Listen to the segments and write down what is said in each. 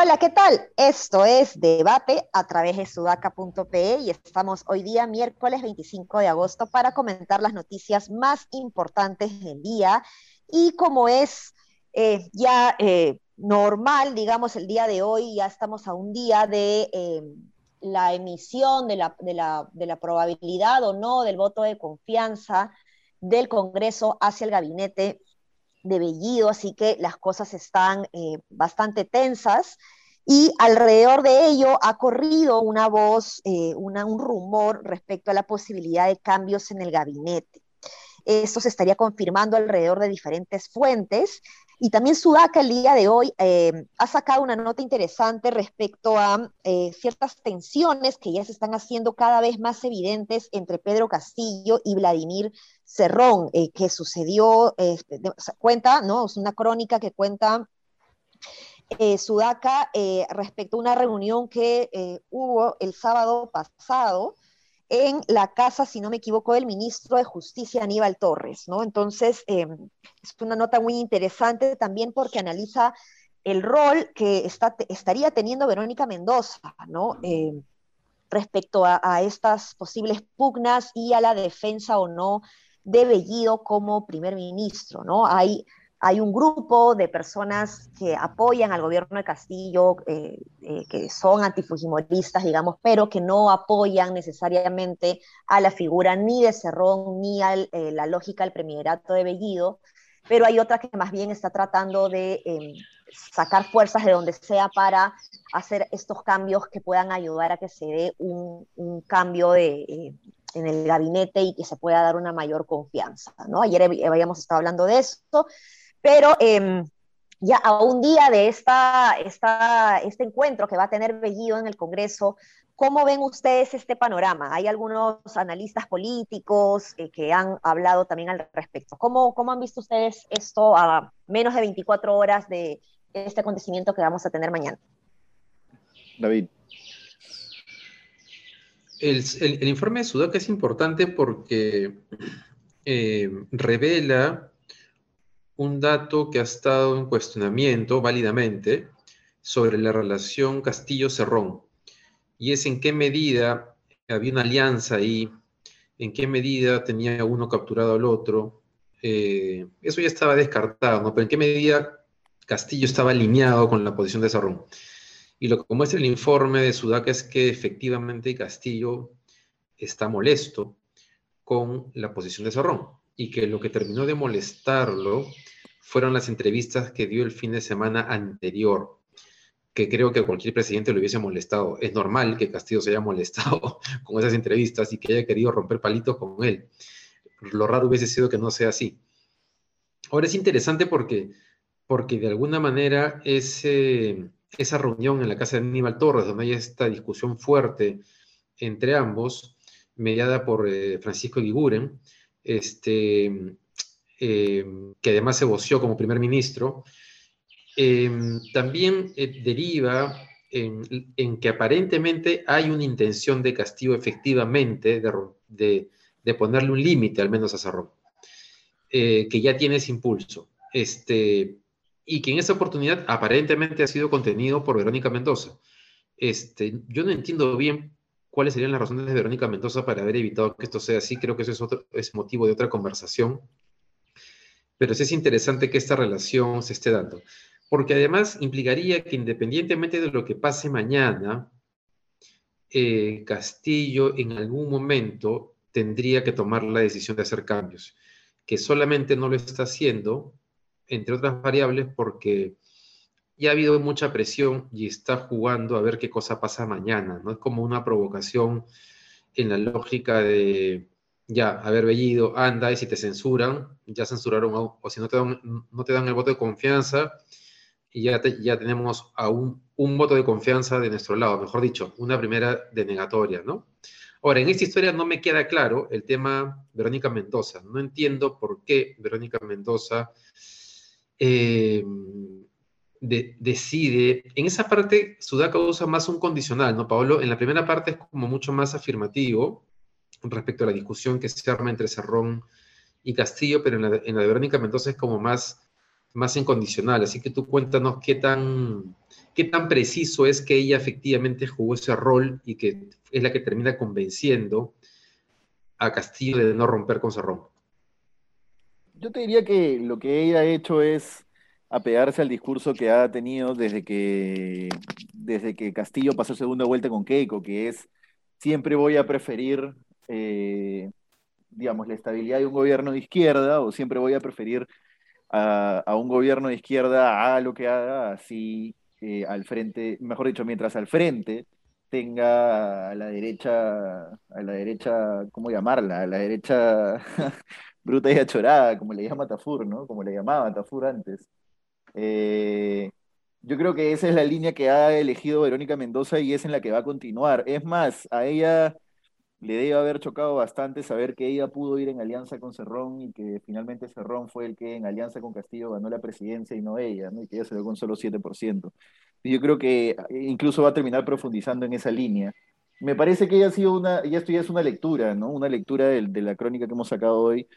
Hola, ¿qué tal? Esto es Debate a través de sudaca.pe y estamos hoy día, miércoles 25 de agosto, para comentar las noticias más importantes del día. Y como es eh, ya eh, normal, digamos, el día de hoy, ya estamos a un día de eh, la emisión de la, de, la, de la probabilidad o no del voto de confianza del Congreso hacia el gabinete de Bellido, así que las cosas están eh, bastante tensas. Y alrededor de ello ha corrido una voz, eh, una, un rumor respecto a la posibilidad de cambios en el gabinete. Esto se estaría confirmando alrededor de diferentes fuentes. Y también Sudaca el día de hoy eh, ha sacado una nota interesante respecto a ciertas tensiones que ya se están haciendo cada vez más evidentes entre Pedro Castillo y Vladimir Cerrón, eh, que sucedió, este, cuenta, ¿no? Es una crónica que cuenta eh, Sudaca eh, respecto a una reunión que hubo el sábado pasado en la casa, si no me equivoco, del ministro de Justicia Aníbal Torres, ¿no? Entonces, es una nota muy interesante también porque analiza el rol que estaría teniendo Verónica Mendoza, ¿no? respecto a, a, estas posibles pugnas y a la defensa o no de Bellido como primer ministro, ¿no? Hay, hay un grupo de personas que apoyan al gobierno de Castillo, eh, eh, que son antifujimoristas, digamos, pero que no apoyan necesariamente a la figura ni de Cerrón ni a eh, la lógica del premierato de Bellido, pero hay otra que más bien está tratando de em, sacar fuerzas de donde sea para hacer estos cambios que puedan ayudar a que se dé un, cambio de, en el gabinete y que se pueda dar una mayor confianza. Ayer habíamos estado hablando de esto, pero eh, ya a un día de esta, esta, este encuentro que va a tener Bellido en el Congreso, ¿cómo ven ustedes este panorama? Hay algunos analistas políticos eh, que han hablado también al respecto. ¿Cómo, ¿Cómo han visto ustedes esto a menos de 24 horas de este acontecimiento que vamos a tener mañana? David. El, informe de Sudaca es importante porque eh, revela un dato que ha estado en cuestionamiento válidamente sobre la relación Castillo-Cerrón. Y es en qué medida había una alianza ahí, en qué medida tenía uno capturado al otro. Eh, eso ya estaba descartado, ¿no? Pero en qué medida Castillo estaba alineado con la posición de Cerrón. Y lo que muestra el informe de Sudaca es que efectivamente Castillo está molesto con la posición de Zorrón y que lo que terminó de molestarlo fueron las entrevistas que dio el fin de semana anterior, que creo que cualquier presidente lo hubiese molestado. Es normal que Castillo se haya molestado con esas entrevistas y que haya querido romper palitos con él. Lo raro hubiese sido que no sea así. Ahora es interesante porque, porque de alguna manera ese esa reunión en la casa de Aníbal Torres, donde hay esta discusión fuerte entre ambos, mediada por eh, Francisco Guiguren, este, eh, que además se voció como primer ministro, em, también eh, deriva en, que aparentemente hay una intención de Castillo efectivamente de, ponerle un límite al menos a Cerrón, que ya tiene ese impulso. Este, y que en esa oportunidad aparentemente ha sido contenido por Verónica Mendoza. Este, yo no entiendo bien cuáles serían las razones de Verónica Mendoza para haber evitado que esto sea así. Creo que eso es, otro, es motivo de otra conversación. Pero sí es interesante que esta relación se esté dando. Porque además implicaría que independientemente de lo que pase mañana, eh, Castillo en algún momento tendría que tomar la decisión de hacer cambios, que solamente no lo está haciendo entre otras variables, porque ya ha habido mucha presión y está jugando a ver qué cosa pasa mañana, ¿no? Es como una provocación en la lógica de, ya, haber Bellido, anda, y si te censuran, ya censuraron, o si no te dan, no te dan el voto de confianza, y ya, ya tenemos a un, un voto de confianza de nuestro lado, mejor dicho, una primera denegatoria, ¿no? Ahora, en esta historia no me queda claro el tema Verónica Mendoza. No entiendo por qué Verónica Mendoza eh, decide, en esa parte Sudaca usa más un condicional, ¿no, Pablo? En la primera parte es como mucho más afirmativo respecto a la discusión que se arma entre Cerrón y Castillo, pero en la, de Verónica Mendoza es como más, más incondicional. Así que tú cuéntanos qué tan, qué tan preciso es que ella efectivamente jugó ese rol y que es la que termina convenciendo a Castillo de no romper con Cerrón. Yo te diría que lo que ella ha hecho es apegarse al discurso que ha tenido desde que, desde que Castillo pasó segunda vuelta con Keiko, que es siempre voy a preferir, eh, digamos, la estabilidad de un gobierno de izquierda o siempre voy a preferir a, un gobierno de izquierda haga lo que haga, así eh, al frente, mejor dicho, mientras al frente tenga a la derecha, a la derecha, ¿cómo llamarla? A la derecha bruta y achorada, como le llama Tafur, ¿no? Como le llamaba Tafur antes. Eh, yo creo que esa es la línea que ha elegido Verónica Mendoza y es en la que va a continuar. Es más, a ella le debe haber chocado bastante saber que ella pudo ir en alianza con Cerrón y que finalmente Cerrón fue el que en alianza con Castillo ganó la presidencia y no ella, y que ella se dio con solo 7%. Y yo creo que incluso va a terminar profundizando en esa línea. Me parece que ella ha sido una, y esto ya es una lectura, ¿no? Una lectura de, de la crónica que hemos sacado hoy,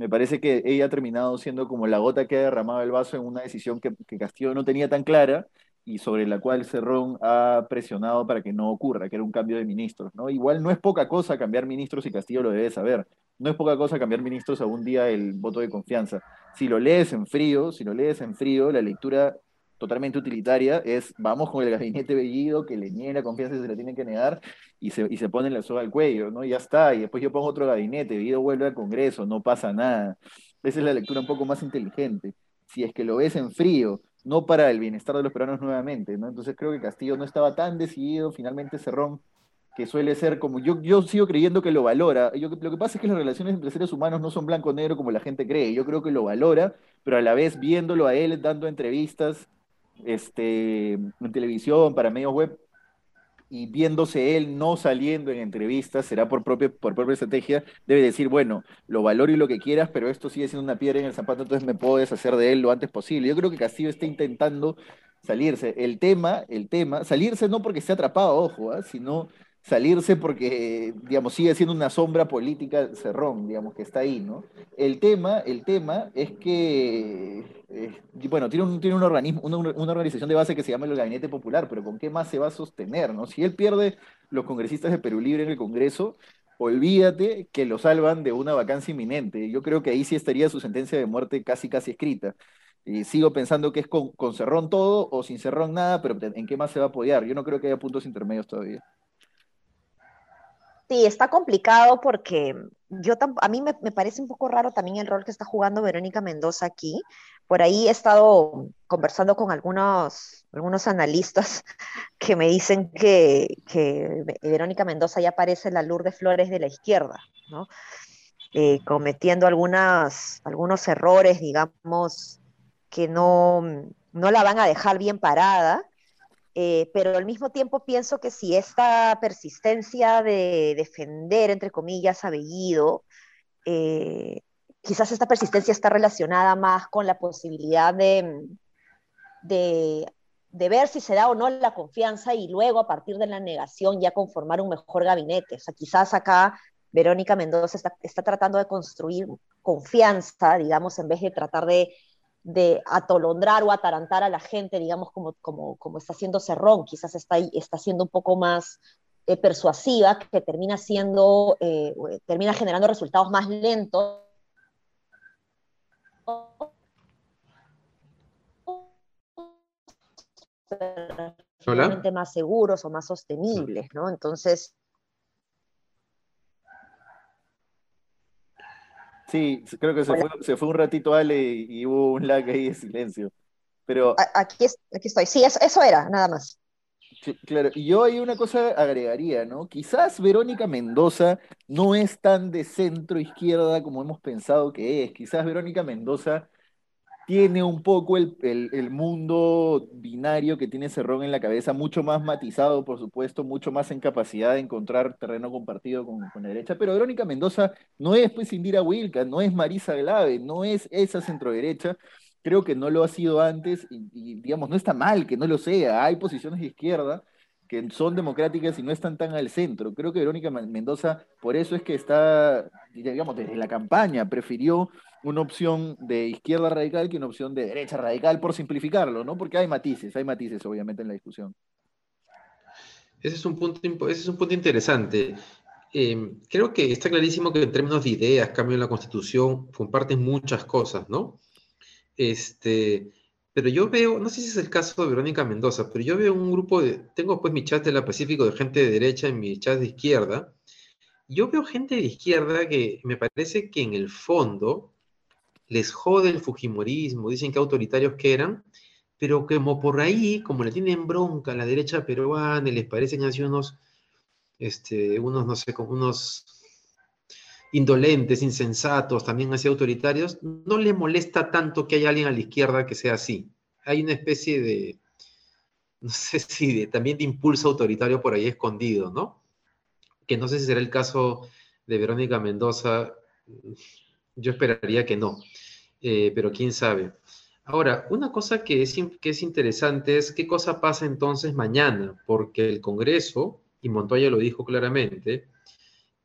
me parece que ella ha terminado siendo como la gota que ha derramado el vaso en una decisión que, Castillo no tenía tan clara y sobre la cual Cerrón ha presionado para que no ocurra, que era un cambio de ministros. ¿no? Igual no es poca cosa cambiar ministros y Castillo lo debe saber. No es poca cosa cambiar ministros a un día el voto de confianza. Si lo lees en frío, si lo lees en frío, la lectura totalmente utilitaria es vamos con el gabinete Bellido que le niegue la confianza y se la tienen que negar y se, y se pone la soga al cuello, ¿no? Y ya está, y después yo pongo otro gabinete, Bellido vuelve al Congreso, no pasa nada. Esa es la lectura un poco más inteligente. Si es que lo ves en frío, no para el bienestar de los peruanos nuevamente, ¿no? Entonces creo que Castillo no estaba tan decidido, finalmente Cerrón, que suele ser como, yo, yo sigo creyendo que lo valora. Yo, lo que pasa es que las relaciones entre seres humanos no son blanco-negro como la gente cree. Yo creo que lo valora, pero a la vez viéndolo a él dando entrevistas, este, en televisión, para medios web, y viéndose él no saliendo en entrevistas, será por propia, por propia estrategia, debe decir, bueno, lo valoro y lo que quieras, pero esto sigue siendo una piedra en el zapato, entonces me puedo deshacer de él lo antes posible. Yo creo que Castillo está intentando salirse. El tema, el tema, salirse no porque ha atrapado, ojo, ¿ah? sino salirse porque, digamos, sigue siendo una sombra política cerrón, digamos, que está ahí, ¿no? El tema, el tema es que, eh, bueno, tiene, un, tiene una, organización de base que se llama el Gabinete Popular, pero ¿con qué más se va a sostener, no? Si él pierde los congresistas de Perú Libre en el Congreso, olvídate que lo salvan de una vacancia inminente. Yo creo que ahí sí estaría su sentencia de muerte casi, casi escrita. Y sigo pensando que es con, con Cerrón todo o sin Cerrón nada, pero ¿en qué más se va a apoyar? Yo no creo que haya puntos intermedios todavía. Sí, está complicado porque yo a mí me, parece un poco raro también el rol que está jugando Verónica Mendoza aquí. Por ahí he estado conversando con algunos, algunos analistas que me dicen que, Verónica Mendoza ya parece la Lourdes Flores de la izquierda. Eh, cometiendo algunos errores, digamos, que no, no la van a dejar bien parada eh, pero al mismo tiempo pienso que si esta persistencia de defender, entre comillas, a Bellido, eh, quizás esta persistencia está relacionada más con la posibilidad de, de, ver si se da o no la confianza y luego a partir de la negación ya conformar un mejor gabinete. O sea, quizás acá Verónica Mendoza está, está tratando de construir confianza, digamos, en vez de tratar de atolondrar o atarantar a la gente, digamos, como, como, como está haciendo Cerrón, quizás está, está siendo un poco más eh, persuasiva, que termina siendo, eh, termina generando resultados más lentos. Más seguros o más sostenibles, ¿no? Entonces, Sí, creo que se fue, se fue, un ratito Ale y, hubo un lag ahí de silencio. Pero... Aquí, aquí estoy, sí, eso, era, nada más. Claro, y yo ahí una cosa agregaría, ¿no? Quizás Verónica Mendoza no es tan de centro izquierda como hemos pensado que es. Quizás Verónica Mendoza tiene un poco el, mundo binario que tiene Cerrón en la cabeza, mucho más matizado, por supuesto, mucho más en capacidad de encontrar terreno compartido con, la derecha. Pero Verónica Mendoza no es pues Indira Wilka, no es Marisa Glave, no es esa centroderecha. Creo que no lo ha sido antes y, digamos, no está mal que no lo sea. Hay posiciones de izquierda que son democráticas y no están tan al centro. Creo que Verónica Mendoza, por eso es que está, digamos, desde la campaña, prefirió una opción de izquierda radical que una opción de derecha radical, por simplificarlo, ¿no? Porque hay matices, hay matices, obviamente, en la discusión. Ese es un punto, ese es un punto interesante. Eh, creo que está clarísimo que en términos de ideas, cambio en la constitución, comparten muchas cosas, ¿no? Este, pero yo veo, no sé si es el caso de Verónica Mendoza, pero yo veo un grupo de, tengo pues mi chat de la Pacífico de gente de derecha en mi chat de izquierda, yo veo gente de izquierda que me parece que en el fondo les jode el Fujimorismo, dicen que autoritarios que eran, pero como por ahí, como le tienen bronca a la derecha peruana y les parecen así unos este, unos, no sé, como unos indolentes, insensatos, también así autoritarios, no le molesta tanto que haya alguien a la izquierda que sea así. Hay una especie de, no sé si de, también de impulso autoritario por ahí escondido, ¿no? Que no sé si será el caso de Verónica Mendoza, yo esperaría que no, eh, pero quién sabe. Ahora, una cosa que es, que es interesante es qué cosa pasa entonces mañana, porque el Congreso y Montoya lo dijo claramente,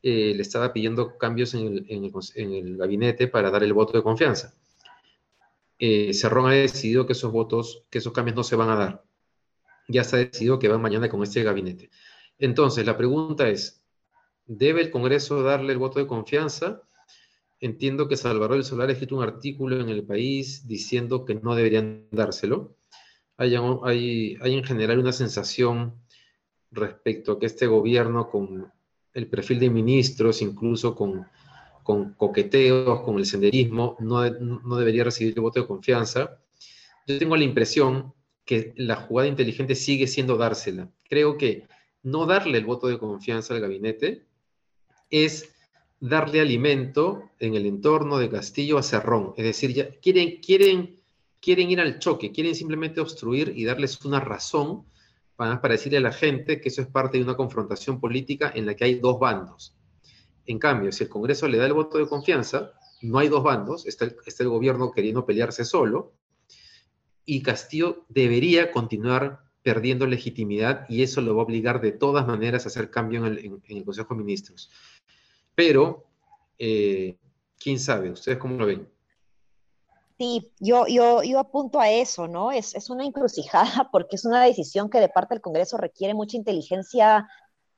eh, le estaba pidiendo cambios en el, gabinete para dar el voto de confianza. Eh, Cerrón ha decidido que esos votos, que esos cambios no se van a dar. Ya está decidido que van mañana con este gabinete. Entonces, la pregunta es, ¿debe el Congreso darle el voto de confianza? Entiendo que Salvador del Solar ha escrito un artículo en el país diciendo que no deberían dárselo. Hay, en general una sensación respecto a que este gobierno, con el perfil de ministros, incluso con, con coqueteos, con el senderismo, no, no debería recibir el voto de confianza. Yo tengo la impresión que la jugada inteligente sigue siendo dársela. Creo que no darle el voto de confianza al gabinete es darle alimento en el entorno de Castillo a Cerrón. Es decir, ya quieren, quieren, quieren ir al choque, quieren simplemente obstruir y darles una razón para decirle a la gente que eso es parte de una confrontación política en la que hay dos bandos. En cambio, si el Congreso le da el voto de confianza, no hay dos bandos, está el, gobierno queriendo pelearse solo, y Castillo debería continuar perdiendo legitimidad y eso lo va a obligar de todas maneras a hacer cambio en el, Consejo de Ministros. Pero, eh, quién sabe, ¿ustedes cómo lo ven? Sí, yo, yo, yo apunto a eso, ¿no? Es, es una encrucijada porque es una decisión que de parte del Congreso requiere mucha inteligencia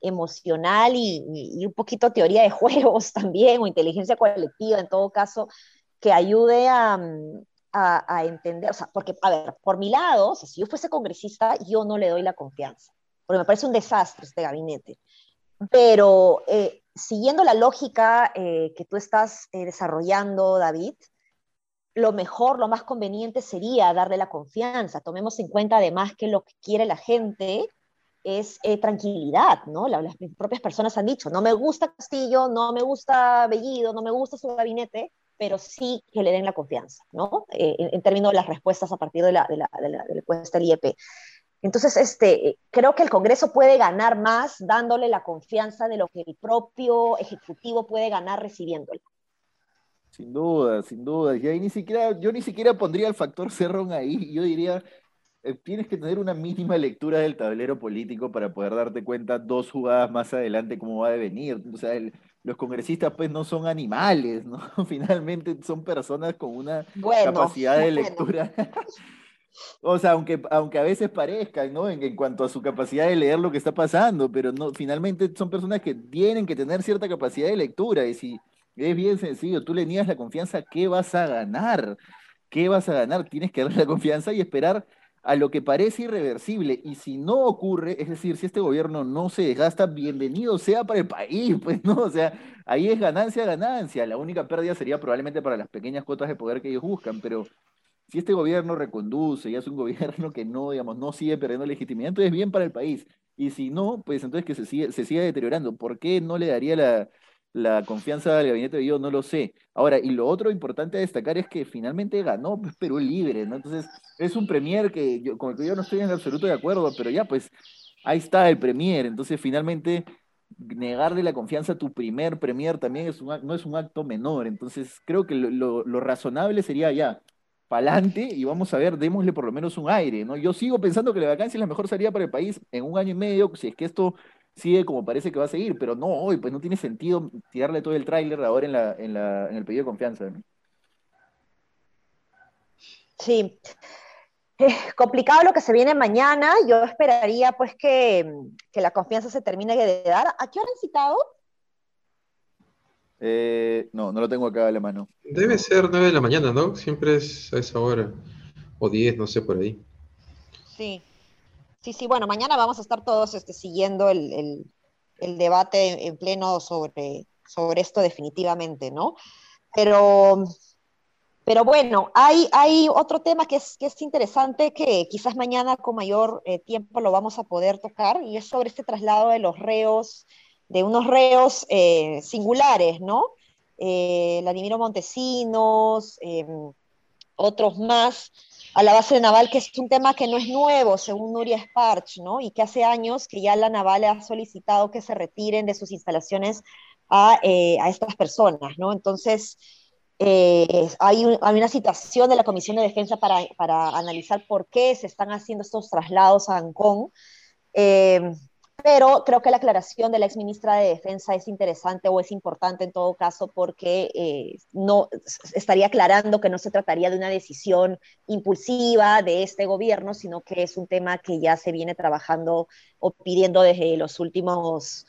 emocional y, y, un poquito teoría de juegos también, o inteligencia colectiva en todo caso, que ayude a, a, a entender, o sea, porque, a ver, por mi lado, o sea, si yo fuese congresista, yo no le doy la confianza, porque me parece un desastre este gabinete. Pero eh, siguiendo la lógica eh, que tú estás eh, desarrollando, David, lo mejor, lo más conveniente sería darle la confianza. Tomemos en cuenta además que lo que quiere la gente es eh, tranquilidad, ¿no? Las, propias personas han dicho, no me gusta Castillo, no me gusta Bellido, no me gusta su gabinete, pero sí que le den la confianza, ¿no? Eh, en, términos de las respuestas a partir de la, de la, de la, encuesta del IEP. Entonces, este, creo que el Congreso puede ganar más dándole la confianza de lo que el propio Ejecutivo puede ganar recibiéndola. Sin duda, sin duda. Y ahí ni siquiera, yo ni siquiera pondría el factor Cerrón ahí. Yo diría, eh, tienes que tener una mínima lectura del tablero político para poder darte cuenta dos jugadas más adelante cómo va a venir. O sea, los congresistas pues no son animales, ¿no? Finalmente son personas con una capacidad de lectura. o sea, aunque, aunque a veces parezcan, ¿no? En, en, cuanto a su capacidad de leer lo que está pasando, pero no, finalmente son personas que tienen que tener cierta capacidad de lectura. Y si es bien sencillo, tú le niegas la confianza, ¿qué vas a ganar? ¿Qué vas a ganar? Tienes que darle la confianza y esperar a lo que parece irreversible. Y si no ocurre, es decir, si este gobierno no se desgasta, bienvenido sea para el país, pues no, o sea, ahí es ganancia, ganancia. La única pérdida sería probablemente para las pequeñas cuotas de poder que ellos buscan, pero si este gobierno reconduce y es un gobierno que no, digamos, no sigue perdiendo legitimidad, entonces es bien para el país. Y si no, pues entonces que se sigue, se siga deteriorando. ¿Por qué no le daría la, la confianza del gabinete de yo no lo sé. Ahora, y lo otro importante a destacar es que finalmente ganó Perú libre, ¿no? Entonces, es un premier que yo, con el que yo no estoy en absoluto de acuerdo, pero ya, pues, ahí está el premier. Entonces, finalmente, negarle la confianza a tu primer premier también es un, no es un acto menor. Entonces, creo que lo, lo razonable sería ya, para adelante y vamos a ver, démosle por lo menos un aire, ¿no? Yo sigo pensando que la vacancia es la mejor salida para el país en un año y medio, si es que esto sigue como parece que va a seguir, pero no hoy, pues no tiene sentido tirarle todo el tráiler ahora en, la, en, la, en el pedido de confianza. Sí. Es complicado lo que se viene mañana. Yo esperaría pues que, que la confianza se termine de dar. ¿A qué hora han citado? Eh, no, no lo tengo acá a la mano. Debe ser 9 de la mañana, ¿no? Siempre es a esa hora. O 10, no sé, por ahí. Sí. Sí, sí, bueno, mañana vamos a estar todos este, siguiendo el, debate en pleno sobre, sobre esto definitivamente, ¿no? Pero, pero bueno, hay, hay otro tema que es, que es interesante que quizás mañana con mayor eh, tiempo lo vamos a poder tocar y es sobre este traslado de los reos de unos reos eh, singulares, ¿no? Eh, Montesinos, em, otros más, a la base naval, que es un tema que no es nuevo, según Nuria Sparch, ¿no? Y que hace años que ya la naval ha solicitado que se retiren de sus instalaciones a, eh, estas personas, ¿no? Entonces, eh, hay, una situación de la Comisión de Defensa para, para, analizar por qué se están haciendo estos traslados a Ancón. Eh, pero creo que la aclaración de la ex ministra de Defensa es interesante o es importante en todo caso porque eh, no estaría aclarando que no se trataría de una decisión impulsiva de este gobierno, sino que es un tema que ya se viene trabajando o pidiendo desde los últimos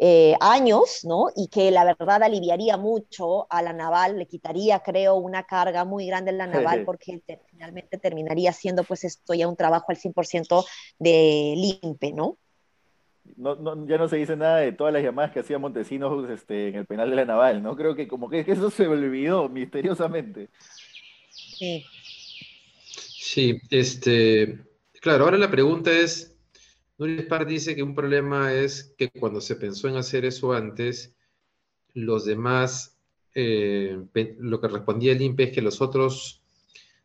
eh, años, ¿no? Y que la verdad aliviaría mucho a la naval, le quitaría, creo, una carga muy grande en la naval porque finalmente terminaría siendo pues esto ya un trabajo al 100% de limpe, ¿no? No, ya no se dice nada de todas las llamadas que hacía Montesinos este, en el penal de la Naval, ¿no? Creo que como que, eso se olvidó misteriosamente. Sí. Sí, este, claro, ahora la pregunta es, Núñez Par dice que un problema es que cuando se pensó en hacer eso antes, los demás, eh, lo que respondía el INPE es que los otros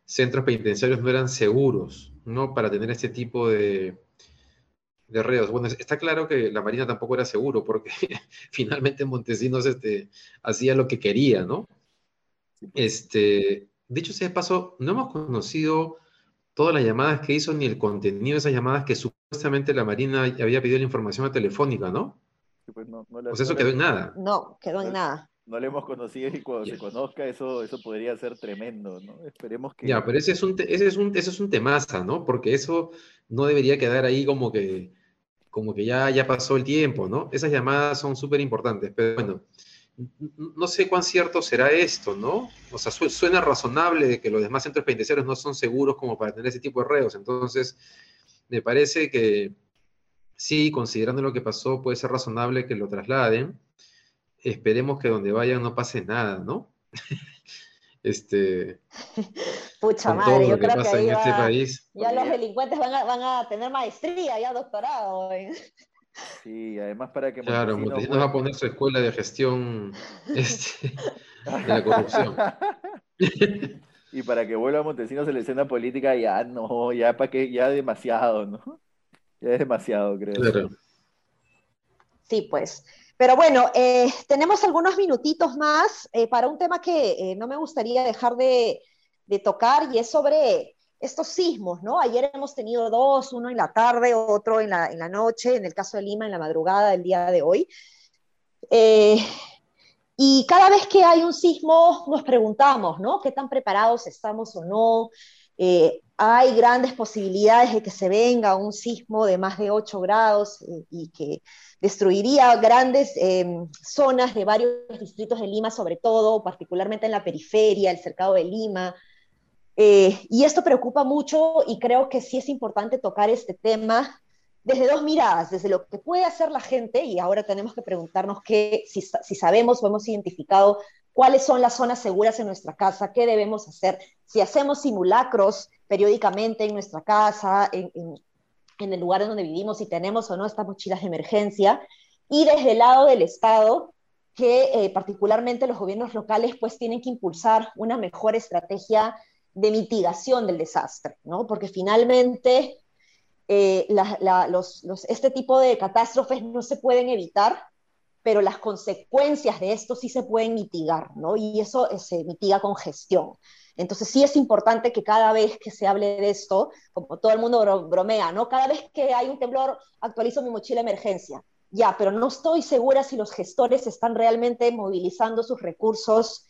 centros penitenciarios no eran seguros, ¿no? Para tener este tipo de, de reos. Bueno, está claro que la Marina tampoco era seguro, porque finalmente Montesinos este, hacía lo que quería, ¿no? Pues. Este, dicho sea de paso, no hemos conocido todas las llamadas que hizo ni el contenido de esas llamadas que supuestamente la Marina había pedido la información a telefónica, ¿no? pues no, pues eso quedó en nada. No, quedó en nada. No le hemos conocido y cuando se conozca eso, eso podría ser tremendo, ¿no? Esperemos que... Ya, pero ese es un, ese es un, ese es un temaza, ¿no? Porque eso no debería quedar ahí como que, como que ya, ya pasó el tiempo, ¿no? Esas llamadas son súper importantes, pero bueno, no sé cuán cierto será esto, ¿no? O sea, suena razonable de que los demás centros penitenciarios no son seguros como para tener ese tipo de reos, entonces me parece que sí, considerando lo que pasó, puede ser razonable que lo trasladen. Esperemos que donde vayan no pase nada, ¿no? este, Pucha madre, yo creo que ahí este país, ya los delincuentes van a, van a, tener maestría, ya doctorado. Sí, además para que... Claro, Montesinos va a poner su escuela de gestión este, de la corrupción. y para que vuelva Montesinos a la escena política, ya no, ya para que, ya demasiado, ¿no? Ya es demasiado, creo. Claro. Sí, pues. Pero bueno, eh, tenemos algunos minutitos más eh, para un tema que eh, no me gustaría dejar de, tocar y es sobre estos sismos, ¿no? Ayer hemos tenido dos, uno en la tarde, otro en la, en la noche, en el caso de Lima, en la madrugada del día de hoy. y cada vez que hay un sismo nos preguntamos, ¿no? ¿Qué tan preparados estamos o no? Hay grandes posibilidades de que se venga un sismo de más de 8 grados y que destruiría grandes em, zonas de varios distritos de Lima, sobre todo, particularmente en la periferia, el cercado de Lima. Eh, y esto preocupa mucho y creo que sí es importante tocar este tema desde dos miradas, desde lo que puede hacer la gente, y ahora tenemos que preguntarnos qué, si, si sabemos o hemos identificado cuáles son las zonas seguras en nuestra casa, qué debemos hacer, si hacemos simulacros periódicamente en nuestra casa, en, en el lugar en donde vivimos, si tenemos o no estas mochilas de emergencia, y desde el lado del Estado, que eh, particularmente los gobiernos locales pues tienen que impulsar una mejor estrategia de mitigación del desastre, ¿no? Porque finalmente eh, este tipo de catástrofes no se pueden evitar, pero las consecuencias de esto sí se pueden mitigar, ¿no? Y eso eh, se mitiga con gestión. Entonces sí es importante que cada vez que se hable de esto, como todo el mundo bromea, ¿no? Cada vez que hay un temblor, actualizo mi mochila de emergencia. Ya, pero no estoy segura si los gestores están realmente movilizando sus recursos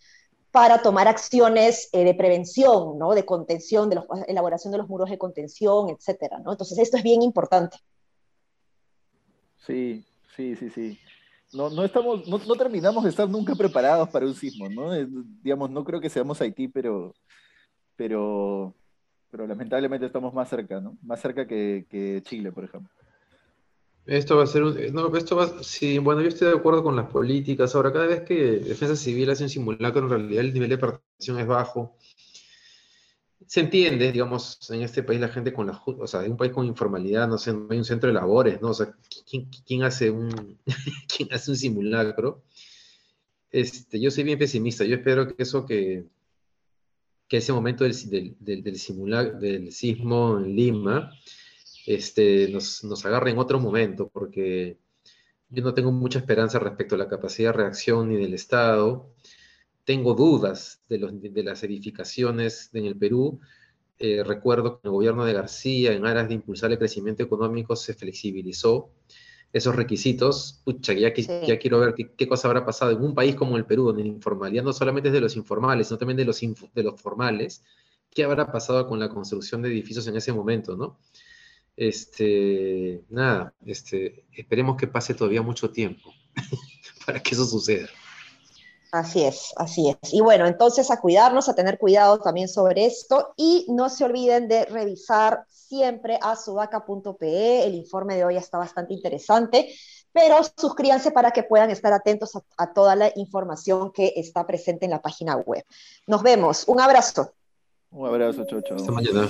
para tomar acciones eh, de prevención, ¿no? De contención, de la elaboración de los muros de contención, etcétera, ¿no? Entonces esto es bien importante. Sí, sí, sí, sí no, no, estamos, no, terminamos de estar nunca preparados para un sismo, ¿no? digamos, no creo que seamos Haití, pero, pero, pero lamentablemente estamos más cerca, ¿no? Más cerca que, Chile, por ejemplo. Esto va a ser un, no, esto va, sí, bueno, yo estoy de acuerdo con las políticas. Ahora, cada vez que Defensa Civil hace un simulacro, en realidad el nivel de participación es bajo se entiende, digamos, en este país la gente con la, o sea, en un país con informalidad, no sé, no hay un centro de labores, ¿no? O sea, ¿quién, hace, un, ¿quién hace un simulacro? Este, yo soy bien pesimista, yo espero que eso que, que ese momento del, del, del, del, del sismo en Lima, este, nos, nos agarre en otro momento, porque yo no tengo mucha esperanza respecto a la capacidad de reacción ni del Estado, tengo dudas de, los, de las edificaciones en el Perú. Eh, recuerdo que el gobierno de García, en aras de impulsar el crecimiento económico, se flexibilizó esos requisitos. Pucha, ya, ya quiero ver qué, cosa habrá pasado en un país como el Perú, donde la informalidad no solamente es de los informales, sino también de los, de los formales. ¿Qué habrá pasado con la construcción de edificios en ese momento, no? Este, nada, este, esperemos que pase todavía mucho tiempo para que eso suceda. Así es, así es. Y bueno, entonces a cuidarnos, a tener cuidado también sobre esto y no se olviden de revisar siempre a sudaca.pe. El informe de hoy está bastante interesante, pero suscríbanse para que puedan estar atentos a, toda la información que está presente en la página web. Nos vemos. Un abrazo. Un abrazo, Chocho. Hasta mañana.